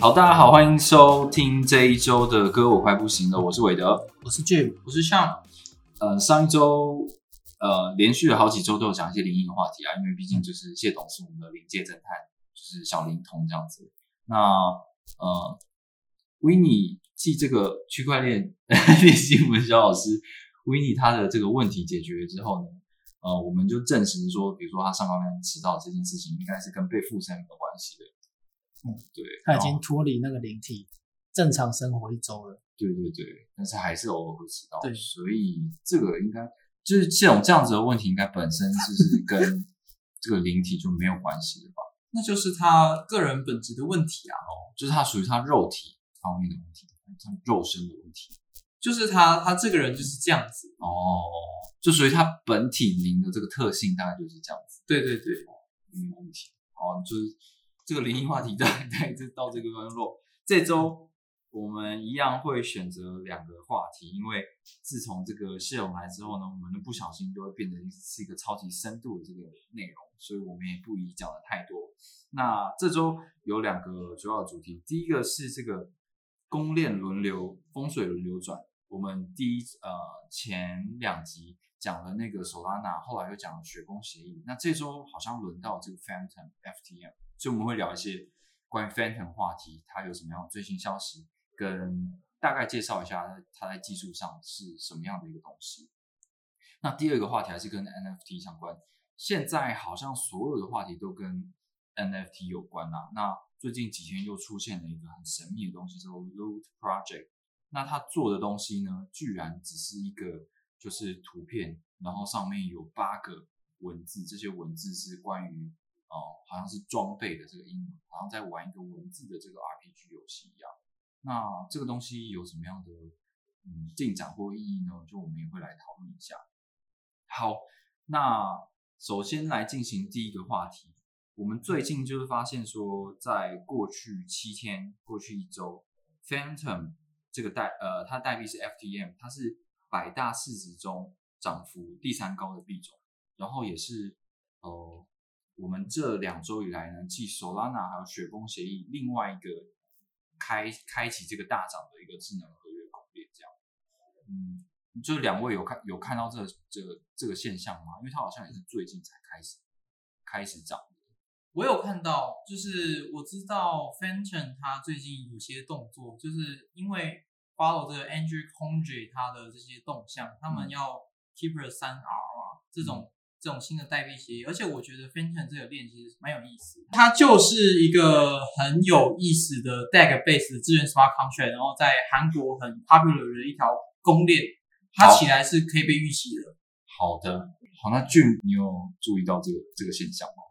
好，大家好，欢迎收听这一周的歌，我快不行了。我是韦德，我是 Jim，我是像呃，上一周呃，连续了好几周都有讲一些灵异的话题啊，因为毕竟就是谢董是我们的灵界侦探，就是小灵通这样子。那呃，维尼继这个区块链 练新闻小老师维尼他的这个问题解决之后呢，呃，我们就证实说，比如说他上班迟到这件事情，应该是跟被附身有关系的。嗯，对，他已经脱离那个灵体，正常生活一周了。对对对，但是还是偶尔会迟到。对，所以这个应该就是这种这样子的问题，应该本身就是跟 这个灵体就没有关系的吧？那就是他个人本质的问题啊，哦，就是他属于他肉体方面的问题，他肉身的问题，就是他他这个人就是这样子哦，就属于他本体灵的这个特性，大概就是这样子。对对对，没有问题。哦，就是。这个灵异话题在 在这到这个段落，这周我们一样会选择两个话题，因为自从这个谢勇来之后呢，我们的不小心就会变成是一个超级深度的这个内容，所以我们也不宜讲的太多。那这周有两个主要的主题，第一个是这个公链轮流、风水轮流转。我们第一呃前两集讲了那个索拉纳，后来又讲了雪崩协议，那这周好像轮到这个 Phantom FTM。所以我们会聊一些关于 Phantom 话题，它有什么样最新消息，跟大概介绍一下它在技术上是什么样的一个东西。那第二个话题还是跟 NFT 相关，现在好像所有的话题都跟 NFT 有关啊。那最近几天又出现了一个很神秘的东西，叫做 Loot Project。那它做的东西呢，居然只是一个就是图片，然后上面有八个文字，这些文字是关于。哦，好像是装备的这个英文，好像在玩一个文字的这个 RPG 游戏一样。那这个东西有什么样的嗯进展或意义呢？就我们也会来讨论一下。好，那首先来进行第一个话题。我们最近就是发现说，在过去七天、过去一周，Phantom 这个代呃，它代币是 FTM，它是百大市值中涨幅第三高的币种，然后也是呃。我们这两周以来呢，继 Solana 还有雪峰协议，另外一个开开启这个大涨的一个智能合约攻略，这样，嗯，就是两位有看有看到这这这个现象吗？因为它好像也是最近才开始开始涨的。我有看到，就是我知道 Fenton 它最近有些动作，就是因为 follow 这个 Andrew Conjure 它的这些动向，他们要 Keeper 三 R 啊这种。这种新的代币协议，而且我觉得 Phantom 这个链其实蛮有意思，它就是一个很有意思的 DAG base 资源 Smart Contract，然后在韩国很 popular 的一条公链，它起来是可以被预期的。好的，好，那俊，你有注意到这个这个现象吗？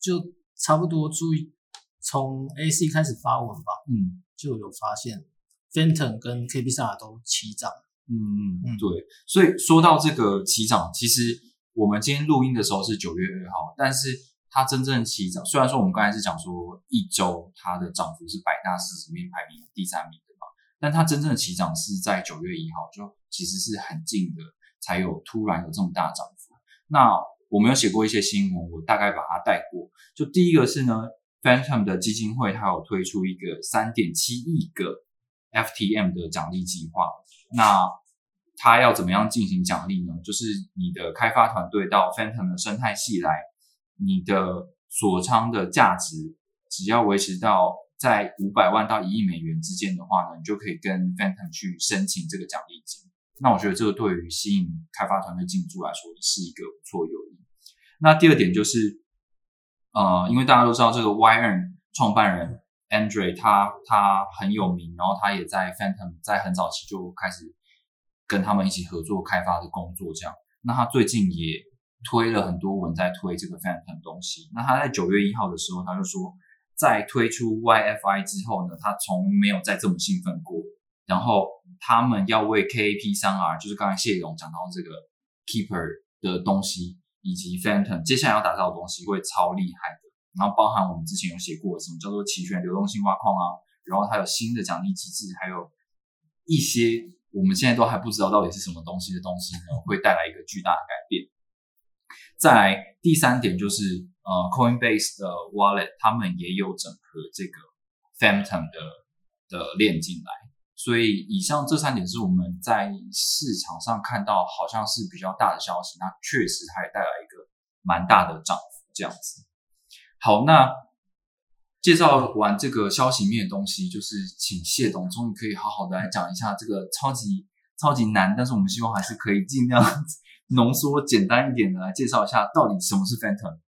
就差不多注意，从 AC 开始发文吧，嗯，就有发现 Fanton 跟 KBSA 都齐涨。嗯嗯嗯，对，所以说到这个齐涨，其实。我们今天录音的时候是九月二号，但是它真正起涨，虽然说我们刚才是讲说一周它的涨幅是百大市值面排名第三名的嘛，但它真正起涨是在九月一号，就其实是很近的，才有突然有这么大涨幅。那我们有写过一些新闻，我大概把它带过。就第一个是呢，Phantom 的基金会它有推出一个三点七亿个 FTM 的奖励计划，那。它要怎么样进行奖励呢？就是你的开发团队到 Phantom 的生态系来，你的锁仓的价值只要维持到在五百万到一亿美元之间的话呢，你就可以跟 Phantom 去申请这个奖励金。那我觉得这个对于吸引开发团队进驻来说是一个不错诱因。那第二点就是，呃，因为大家都知道这个 YN 创办人 Andre 他他很有名，然后他也在 Phantom 在很早期就开始。跟他们一起合作开发的工作，这样。那他最近也推了很多文在推这个 Phantom 东西。那他在九月一号的时候，他就说，在推出 YFI 之后呢，他从没有再这么兴奋过。然后他们要为 KAP 三 R，就是刚才谢勇讲到这个 Keeper 的东西，以及 Phantom 接下来要打造的东西会超厉害的。然后包含我们之前有写过什么叫做期权流动性挖矿啊，然后还有新的奖励机制，还有一些我们现在都还不知道到底是什么东西的东西呢，会带来一个巨大的改变。再来第三点就是呃，Coinbase 的 Wallet 他们也有整合这个 Phantom 的的链进来，所以以上这三点是我们在市场上看到好像是比较大的消息，那确实它也带来一个蛮大的涨幅这样子。好，那介绍完这个消息面的东西，就是请谢董终于可以好好的来讲一下这个超级超级难，但是我们希望还是可以尽量浓缩简单一点的来介绍一下到底什么是 Phantom。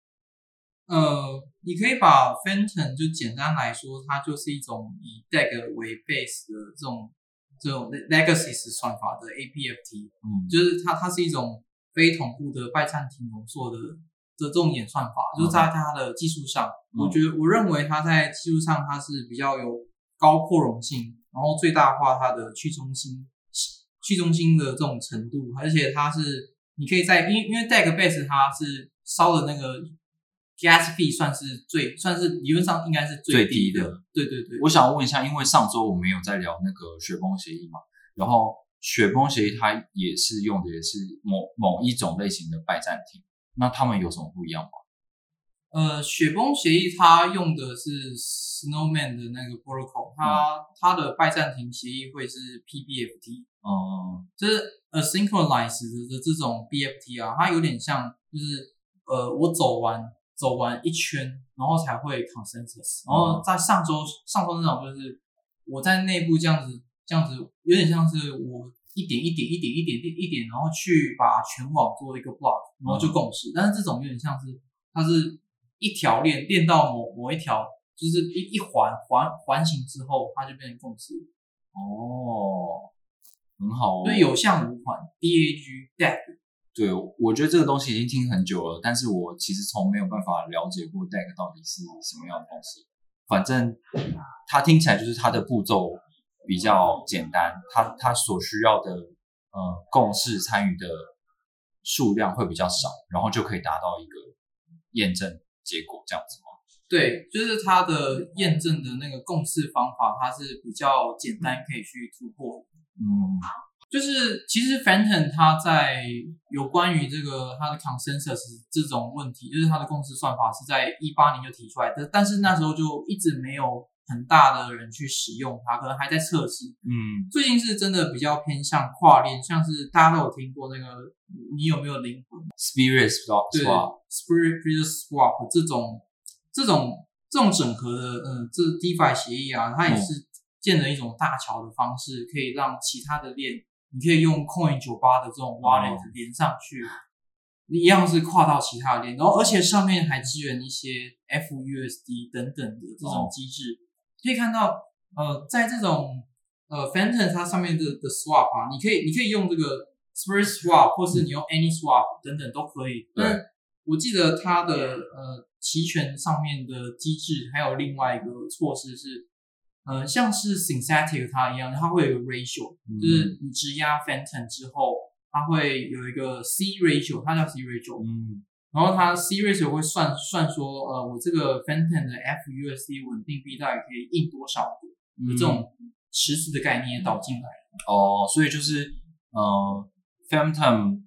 呃，你可以把 Phantom 就简单来说，它就是一种以 DAG 为 base 的这种这种 legacy 算法的 APFT，嗯，就是它它是一种非同步的拜占庭浓缩的的这种演算法，就是在它的技术上，我觉得我认为它在技术上它是比较有高扩容性，然后最大化它的去中心去中心的这种程度，而且它是你可以在因为因为 DAG base 它是烧的那个 gas fee 算是最算是理论上应该是最低低的。对对对，我想问一下，因为上周我们有在聊那个雪崩协议嘛，然后雪崩协议它也是用的也是某某一种类型的拜占庭，那他们有什么不一样吗？呃，雪崩协议它用的是 Snowman 的那个 protocol，它、它的拜占庭协议会是 PBFT，嗯就是 asynchronized 的的这种 BFT 啊，它有点像就是呃，我走完走完一圈，然后才会 consensus，然后在上周上周那种就是我在内部这样子这样子，有点像是我一点一点一点一点一点一点，然后去把全网做一个 block，然后就共识。但是这种有点像是它是一条链链到某某一条，就是一一环环环形之后，它就变成共识。哦，很好哦。所以有项无款 DAG DAG 对，我觉得这个东西已经听很久了，但是我其实从没有办法了解过 DAG 到底是什么样的东西。反正它听起来就是它的步骤比较简单，它它所需要的呃共识参与的数量会比较少，然后就可以达到一个验证结果这样子吗？对，就是它的验证的那个共识方法，它是比较简单，可以去突破的。嗯就是其实 Fenton 它在有关于这个它的 consensus 这种问题，就是它的共识算法是在一八年就提出来的，但是那时候就一直没有很大的人去使用它，可能还在测试。嗯。最近是真的比较偏向跨链，像是大家都有听过那个你有没有灵魂？，Spirit Swap 对 Spirit Swap 这种这种这种整合的，嗯，这 DeFi 协议啊，它也是建了一种大桥的方式，可以让其他的链，你可以用 Coin 九八的这种 wallet 连上去，一样是跨到其他的链，然后而且上面还支援一些 FUSD 等等的这种机制，可以看到，呃，在这种呃 Phantom 它上面的的 swap 啊，你可以你可以用这个 Spirit Swap，或是你用 Any Swap 等等都可以。对。但我记得它的呃期权上面的机制还有另外一个措施是，呃，像是 Synthetic 它一样，它会有一个 ratio，、嗯就是。你质押 Phantom 之后，它会有一个 C ratio，它叫 C ratio，嗯然后它 C ratio 会算算说，呃，我这个 Phantom 的 FUSD 稳定币大概可以印多少的嗯这种池子的概念导进来。哦，所以就是呃，Phantom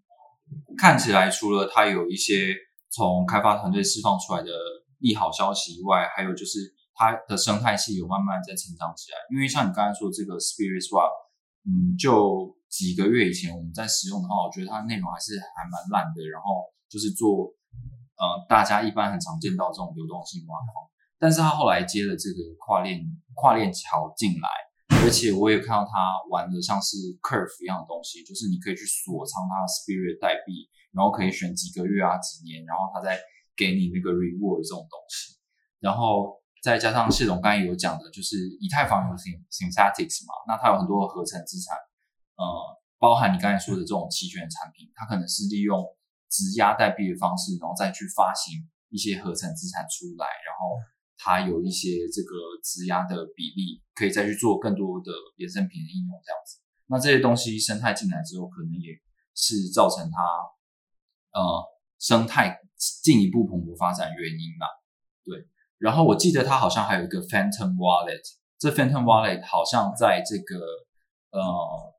看起来除了它有一些从开发团队释放出来的利好消息以外，还有就是它的生态系有慢慢在成长起来。因为像你刚才说这个 Spirit Swap，嗯，就几个月以前我们在使用的话，我觉得它的内容还是还蛮烂的，然后就是做呃大家一般很常见到这种流动性挖矿，但是他后来接了这个跨链跨链桥进来。而且我也看到他玩的像是 Curve 一样的东西，就是你可以去锁仓它的 Spirit 代币，然后可以选几个月啊、几年，然后他再给你那个 reward 这种东西。然后再加上谢总刚才有讲的，就是以太坊有 syn synthetics 嘛，那它有很多合成资产，呃，包含你刚才说的这种期权产品，它可能是利用质押代币的方式，然后再去发行一些合成资产出来，然后它有一些这个质押的比例，可以再去做更多的衍生品的应用，这样子。那这些东西生态进来之后，可能也是造成它呃生态进一步蓬勃发展原因吧。对，然后我记得它好像还有一个 Phantom Wallet，这 Phantom Wallet 好像在这个呃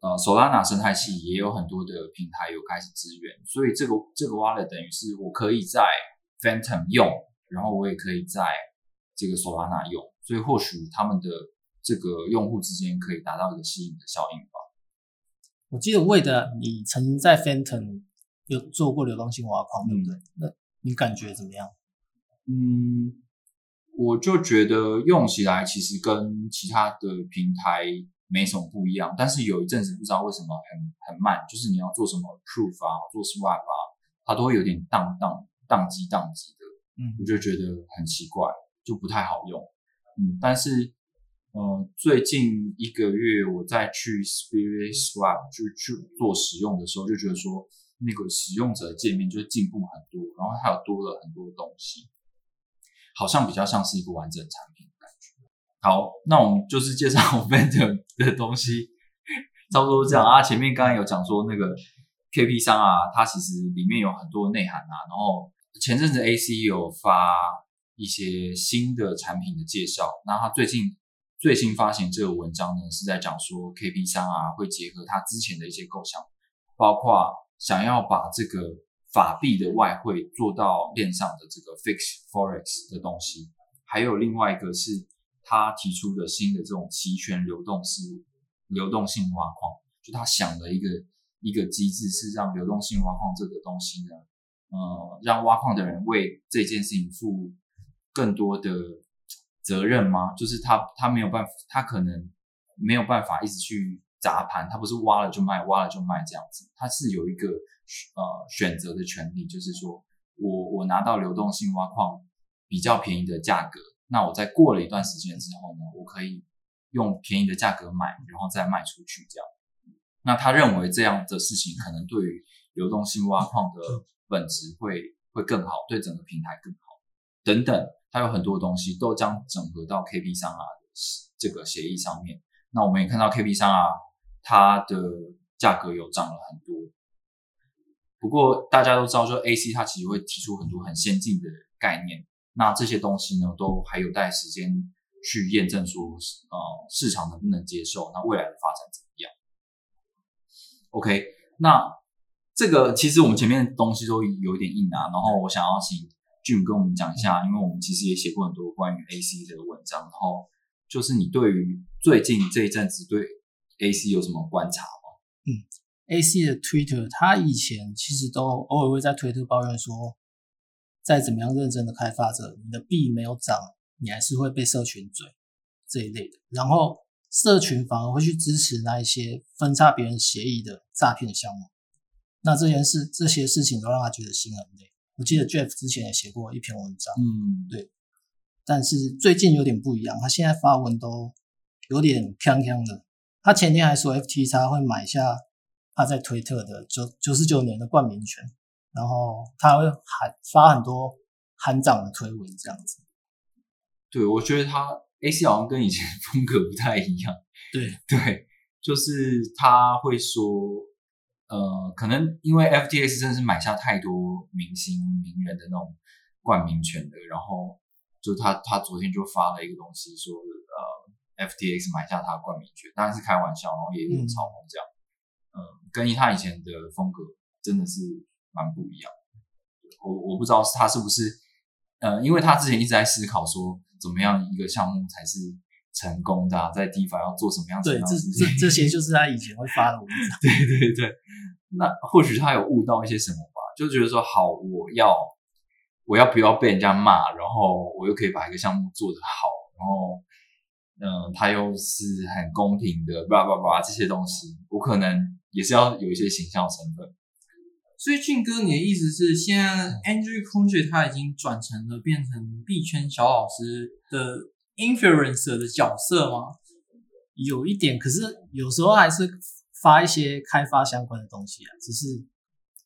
呃 Solana 生态系也有很多的平台有开始支援，所以这个这个 Wallet 等于是我可以在 Phantom 用，然后我也可以在这个 Solana 用，所以或许他们的这个用户之间可以达到一个吸引的效应吧。我记得魏的你曾经在 Phantom 有做过流动性挖矿，对不对？那你感觉怎么样？嗯，我就觉得用起来其实跟其他的平台没什么不一样，但是有一阵子不知道为什么很很慢，就是你要做什么 proof 啊，做 swap 啊，它都会有点宕宕宕机宕机的，嗯我就觉得很奇怪，就不太好用。嗯，但是呃，最近一个月我再去 Spirit Swap 就去做使用的时候，就觉得说那个使用者界面就进步很多，然后还有多了很多东西。好像比较像是一个完整产品。好，那我们就是介绍 Vendor 的东西，差不多这样啊。前面刚刚有讲说那个 KP 三啊，它其实里面有很多内涵啊。然后前阵子 AC 有发一些新的产品的介绍，那他最近最新发行这个文章呢，是在讲说 KP 三啊会结合他之前的一些构想，包括想要把这个法币的外汇做到链上的这个 fix forex 的东西，还有另外一个是他提出的新的这种期权流动式流动性挖矿，就他想的一个一个机制是让流动性挖矿这个东西呢，呃，让挖矿的人为这件事情负更多的责任吗？就是他他没有办法，他可能没有办法一直去砸盘，他不是挖了就卖，挖了就卖这样子，他是有一个呃选择的权利，就是说我我拿到流动性挖矿比较便宜的价格，那我在过了一段时间之后呢，我可以用便宜的价格买，然后再卖出去这样。那他认为这样的事情可能对于流动性挖矿的本质会会更好，对整个平台更好等等，它有很多东西都将整合到 KP 上啊这个协议上面。那我们也看到 KP 上啊，它的价格有涨了很多。不过大家都知道，说 AC 它其实会提出很多很先进的概念，那这些东西呢，都还有待时间去验证说，呃，市场能不能接受，那未来的发展怎么样？OK，那这个其实我们前面的东西都有一点硬啊，然后我想要请 Jim 跟我们讲一下，因为我们其实也写过很多关于 AC 的文章，然后就是你对于最近这一阵子对 AC 有什么观察吗？嗯 AC 的 Twitter，他以前其实都偶尔会在推特抱怨说，再怎么样认真的开发者，你的币没有涨，你还是会被社群追这一类的。然后社群反而会去支持那一些分叉别人协议的诈骗项目。那这件事这些事情都让他觉得心很累。我记得 Jeff 之前也写过一篇文章，嗯，对但是最近有点不一样，他现在发文都有点锵锵的。他前天还说，FTX 会买下他在推特的九九十九年的冠名权，然后他会喊发很多喊涨的推文这样子。对，我觉得他 AC 好像跟以前风格不太一样。对，对，就是他会说，呃，可能因为 FTX 真的是买下太多明星名人的那种冠名权的，然后就他他昨天就发了一个东西说，呃，FTX 买下他的冠名权，当然是开玩笑，然后也有点嘲讽这样，嗯、跟他以前的风格真的是蛮不一样。我我不知道他是不是，呃，因为他之前一直在思考说，怎么样一个项目才是成功的、啊，在 DeFi 要做什么样子对，这这这些就是他以前会发的文章。对对对，那或许他有悟到一些什么吧，就觉得说好，我要我要不要被人家骂，然后我又可以把一个项目做得好，然后嗯，他又是很公平的，叭叭叭这些东西，我可能也是要有一些形象成分。所以俊哥，你的意思是，现在 Andrew Conte 他已经转成了变成币圈小老师的 influencer 的角色吗？有一点，可是有时候还是发一些开发相关的东西啊，只是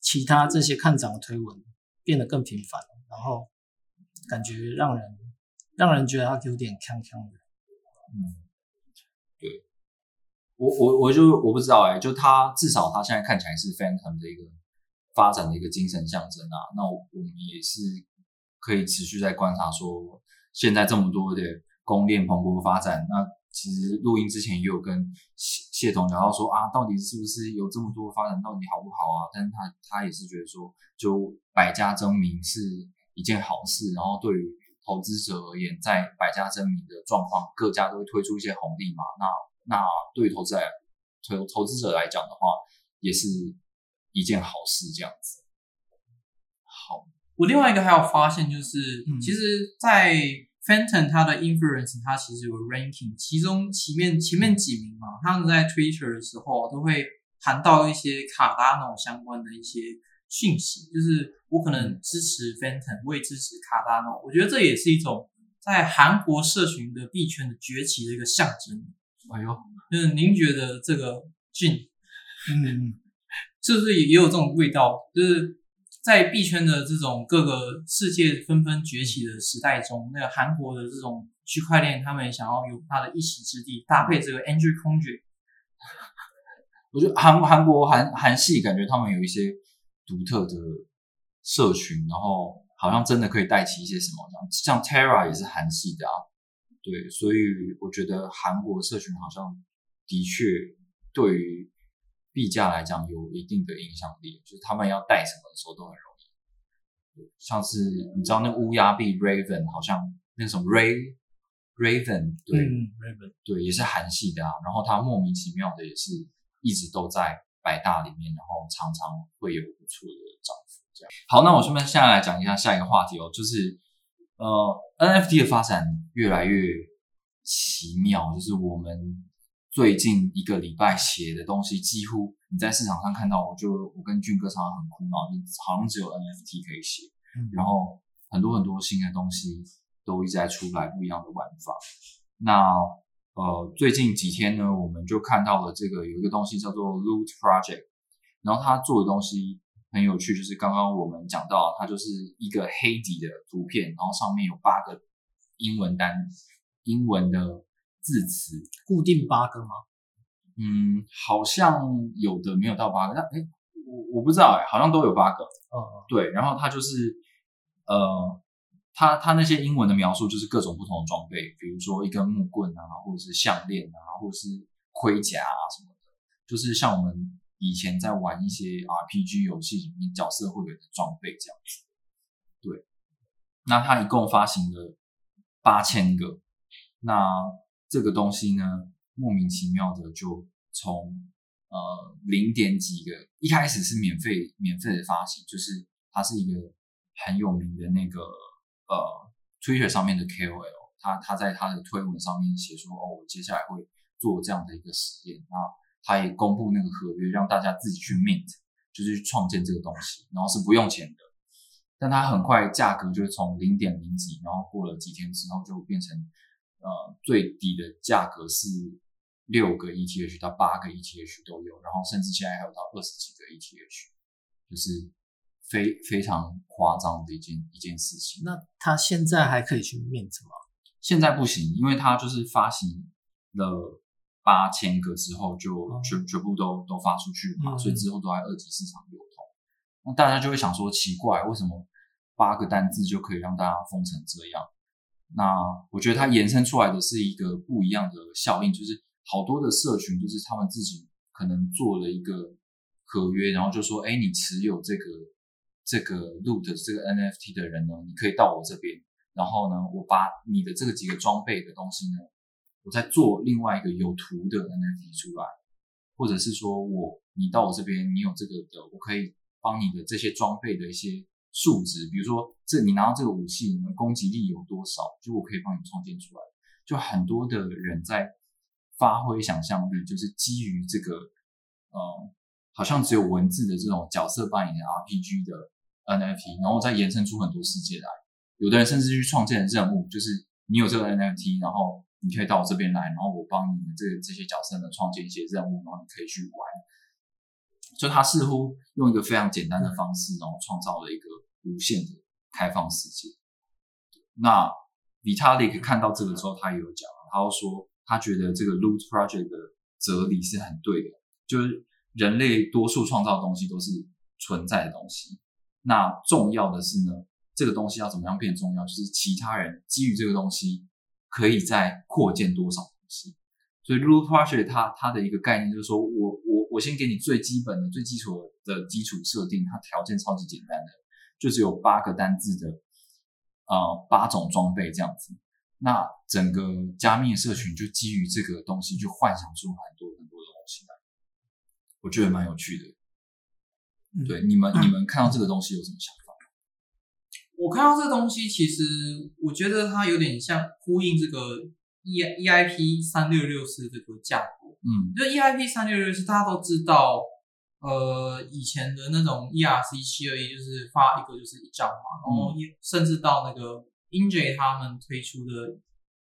其他这些看涨的推文变得更频繁了，然后感觉让人让人觉得他有点康康的。嗯，对，我我我就我不知道哎、就他至少他现在看起来是 Phantom 的一个发展的一个精神象征啊。那我们也是可以持续在观察说，现在这么多的供链蓬勃发展，那其实录音之前也有跟谢谢总聊到说啊，到底是不是有这么多发展，到底好不好啊？但是他他也是觉得说，就百家争鸣是一件好事，然后对于投资者而言，在百家争鸣的状况，各家都会推出一些红利嘛。那那对于投资来投投资者来讲的话，也是一件好事，这样子。好，我另外一个还有发现就是，嗯其实，在 Fenton 它的 influence 它其实有 ranking，其中前面前面几名嘛，他们在 Twitter 的时候都会谈到一些卡达 n o 相关的一些讯息，就是我可能支持 Fenton，我也支持卡达 n o 我觉得这也是一种在韩国社群的币圈的崛起的一个象征。哎呦，就是您觉得这个俊嗯，是不是也也有这种味道？就是在币圈的这种各个世界纷纷崛起的时代中，那个韩国的这种区块链，他们想要有它的一席之地，搭配这个 Andrew Conjure，我觉得韩韩国韩韩系感觉他们有一些独特的社群，然后好像真的可以带起一些什么这样，像 Terra 也是韩系的啊，对，所以我觉得韩国社群好像的确对于币价来讲有一定的影响力，就是他们要带什么的时候都很容易。对像是你知道那个乌鸦币 Raven 好像那个什么 Ray Raven 对，嗯，Raven，对，也是韩系的啊。然后它莫名其妙的也是一直都在百大里面，然后常常会有不错的涨幅。这样好，那我顺便现在来讲一下下一个话题哦，就是呃 NFT 的发展越来越奇妙，就是我们最近一个礼拜写的东西，几乎你在市场上看到，我就我跟俊哥常常很苦恼，就好像只有 NFT 可以写。嗯然后很多很多新的东西都一直在出来，不一样的玩法。那呃，最近几天呢，我们就看到了这个有一个东西叫做 Loot Project，然后他做的东西很有趣，就是刚刚我们讲到，它就是一个黑底的图片，然后上面有八个英文单英文的字词，固定八个吗？嗯，好像有的没有到八个，但哎，我我不知道诶，好像都有八个。嗯嗯对，然后它就是呃，它它那些英文的描述就是各种不同的装备，比如说一根木棍啊，或者是项链啊，或者是盔甲啊什么的，就是像我们以前在玩一些 RPG 游戏里面角色会有的装备这样子。对，那它一共发行了八千个，那这个东西呢，莫名其妙的就从呃零点几个，一开始是免费免费的发行，就是它是一个很有名的那个呃 Twitter 上面的 KOL，他他在他的推文上面写说，哦，我接下来会做这样的一个实验，那他也公布那个合约，让大家自己去 mint，就是去创建这个东西，然后是不用钱的。但它很快价格就从零点零几，然后过了几天之后就变成呃最低的价格是六个 ETH 到八个 ETH 都有，然后甚至现在还有到二十几个 ETH，就是非非常夸张的一件一件事情。那他现在还可以去 mint 吗？现在不行，因为它就是发行了八千个之后就哦全全部都都发出去嘛，嗯所以之后都在二级市场流通。那大家就会想说，奇怪，为什么八个单字就可以让大家疯成这样？那我觉得它延伸出来的是一个不一样的效应，就是好多的社群就是他们自己可能做了一个合约，然后就说，哎，你持有这个这个 loot 这个 NFT 的人呢，你可以到我这边，然后呢，我把你的这个几个装备的东西呢，我再做另外一个有图的 NFT 出来，或者是说我你到我这边，你有这个的，我可以帮你的这些装备的一些数值，比如说这你拿到这个武器，你的攻击力有多少，就我可以帮你创建出来。就很多的人在发挥想象力，就是基于这个呃，好像只有文字的这种角色扮演 RPG 的 NFT，然后再延伸出很多世界来。有的人甚至去创建任务，就是你有这个 NFT，然后你可以到我这边来，然后我帮你们这这些角色呢创建一些任务，然后你可以去玩。就他似乎用一个非常简单的方式，然后创造了一个无限的开放世界。那 Vitalik 看到这个之后，他也有讲，他说他觉得这个 Loot Project 的哲理是很对的，就是人类多数创造的东西都是存在的东西，那重要的是呢，这个东西要怎么样变重要，就是其他人基于这个东西可以再扩建多少东西。所以 Loot Project 它它的一个概念就是说我我我先给你最基本的、最基础的基础设定，它条件超级简单的，就只有八个单字的。呃，八种装备这样子，那整个加密社群就基于这个东西，就幻想出很多很多的东西来，我觉得蛮有趣的。对，你们你们看到这个东西有什么想法？我看到这东西，其实我觉得它有点像呼应这个 E E I P 三六六四这个架构。嗯，就 E I P 三六六四，大家都知道。呃，以前的那种 ERC 七二一就是发一个就是一张嘛，然后甚至到那个 Inj 他们推出的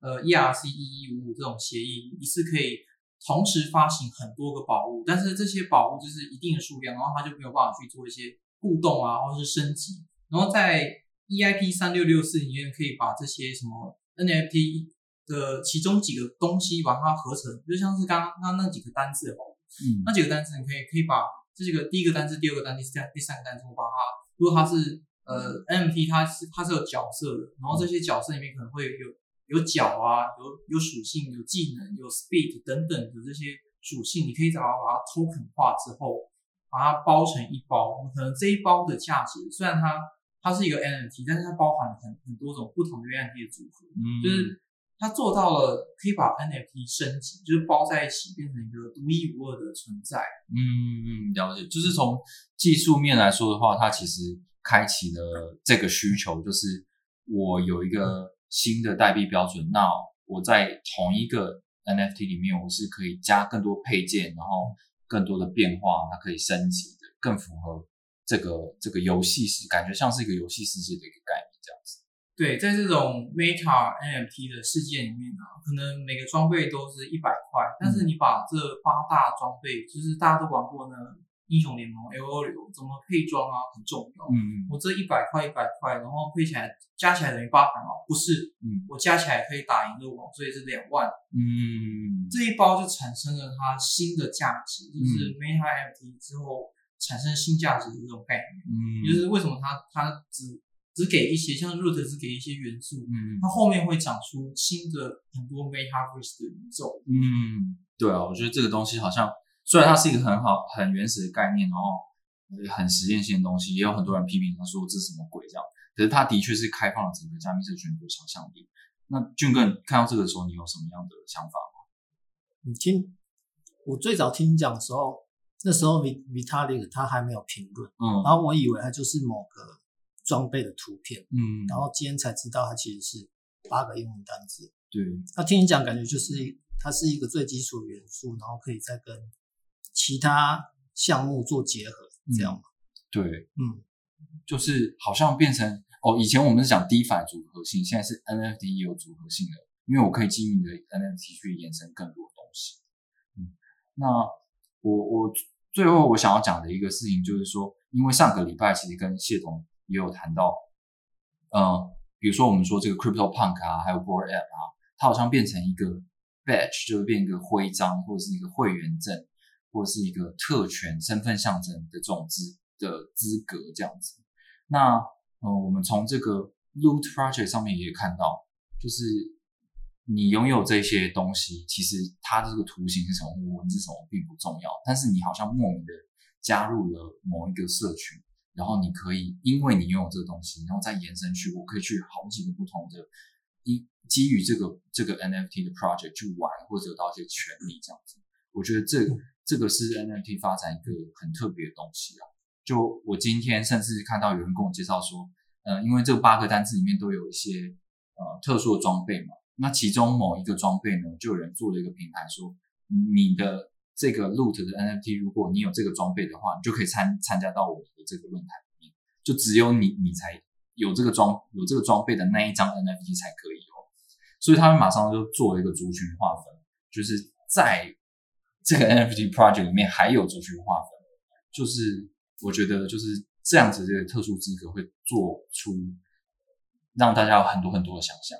呃 ERC 一一五五这种协议，一次可以同时发行很多个宝物，但是这些宝物就是一定的数量，然后它就没有办法去做一些互动啊，或者是升级。然后在 EIP 三六六四里面可以把这些什么 NFT 的其中几个东西把它合成，就像是刚刚那几个单字的宝物，嗯，那几个单词你可以可以把这几个第一个单词、第二个单词、第三第三个单词，我把它，如果它是呃 NFT，它是它是有角色的，然后这些角色里面可能会有有角啊，有有属性、有技能、有 speed 等等的这些属性，你可以找到把它 token 化之后，把它包成一包，可能这一包的价值虽然它它是一个 NFT，但是它包含了很很多种不同的 NFT 的组合，嗯，就是。它做到了可以把 NFT 升级，就是包在一起，变成一个独一无二的存在。嗯嗯，了解。就是从技术面来说的话，它其实开启了这个需求，就是我有一个新的代币标准，那我在同一个 NFT 里面，我是可以加更多配件，然后更多的变化，它可以升级的，更符合这个这个游戏世，感觉像是一个游戏世界的一个概念这样子。对，在这种 Meta NFT 的世界里面啊，可能每个装备都是一百块，但是你把这八大装备，就是大家都玩过呢，英雄联盟 L O L 怎么配装啊，很重要。嗯我这一百块一百块，然后配起来加起来等于八百毛，不是？嗯，我加起来可以打赢的网，所以是两万。嗯，这一包就产生了它新的价值，就是 Meta NFT 之后产生新价值的这种概念。嗯，就是为什么它它只只给一些像 Root 只给一些元素，嗯它后面会长出新的很多 Metaverse 的宇宙。嗯，对啊，我觉得这个东西好像虽然它是一个很好很原始的概念，然后很实验性的东西，也有很多人批评他说这是什么鬼这样，可是它的确是开放了整个加密社群的想象力。那俊哥看到这个时候，你有什么样的想法吗？你听我最早听你讲的时候，那时候 V Vitalik 他还没有评论，嗯然后我以为他就是某个装备的图片，嗯，然后今天才知道它其实是八个英文单词。对，那听你讲，感觉就是它是一个最基础的元素，然后可以再跟其他项目做结合，这样吗？对，嗯，就是好像变成哦，以前我们是讲 DeFi 组合性，现在是 NFT 也有组合性的，因为我可以基于你的 NFT 去延伸更多的东西。嗯，那我我最后我想要讲的一个事情就是说，因为上个礼拜其实跟谢总也有谈到，嗯，比如说我们说这个 Crypto Punk 啊，还有 Board App 啊，它好像变成一个 badge，就是变一个徽章或者是一个会员证，或者是一个特权身份象征的这种资的资格这样子。那呃，我们从这个 Loot Project 上面也看到，就是你拥有这些东西，其实它的这个图形是什么，文字什么并不重要，但是你好像莫名的加入了某一个社群，然后你可以因为你拥有这个东西，然后再延伸去，我可以去好几个不同的一基于这个这个 NFT 的 project 去玩，或者得到一些权利这样子。我觉得这这个是 NFT 发展一个很特别的东西啊。就我今天甚至看到有人跟我介绍说，呃，因为这八个单字里面都有一些呃特殊的装备嘛，那其中某一个装备呢，就有人做了一个平台说，你的这个 Loot 的 NFT，如果你有这个装备的话，你就可以参参加到我们的这个论坛里面，就只有你你才有这个装有这个装备的那一张 NFT 才可以哦。所以他们马上就做了一个族群划分，就是在这个 NFT project 里面还有族群划分，就是我觉得就是这样子，这个特殊资格会做出让大家有很多很多的想象。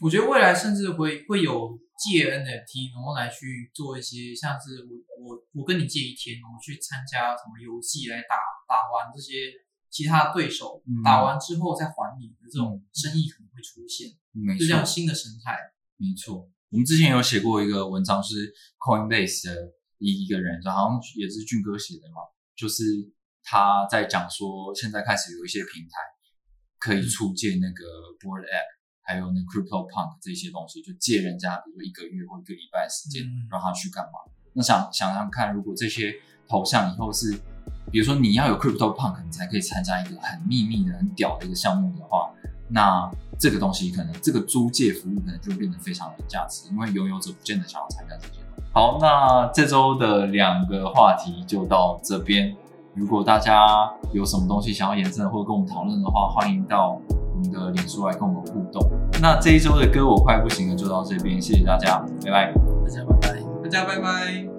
我觉得未来甚至会会有借 NFT，然后来去做一些像是我我我跟你借一天，然后去参加什么游戏来打打完这些其他的对手，嗯打完之后再还你的这种生意可能会出现，没错就这样，新的生态。没错。我们之前有写过一个文章，是 Coinbase 的一一个人，好像也是俊哥写的嘛，就是他在讲说，现在开始有一些平台可以出借那个 Board App，还有那 Crypto Punk 这些东西，就借人家，比如说一个月或一个礼拜的时间，嗯让他去干嘛？那想想想看，如果这些头像以后是，比如说你要有 Crypto Punk，你才可以参加一个很秘密的、很屌的一个项目的话，那这个东西可能这个租借服务可能就变得非常有价值，因为拥有者不见得想要参加这些。好，那这周的两个话题就到这边。如果大家有什么东西想要延伸或者跟我们讨论的话，欢迎到我们的脸书来跟我们互动。那这一周的歌我快不行了，就到这边，谢谢大家，拜拜。大家拜拜。大家拜拜。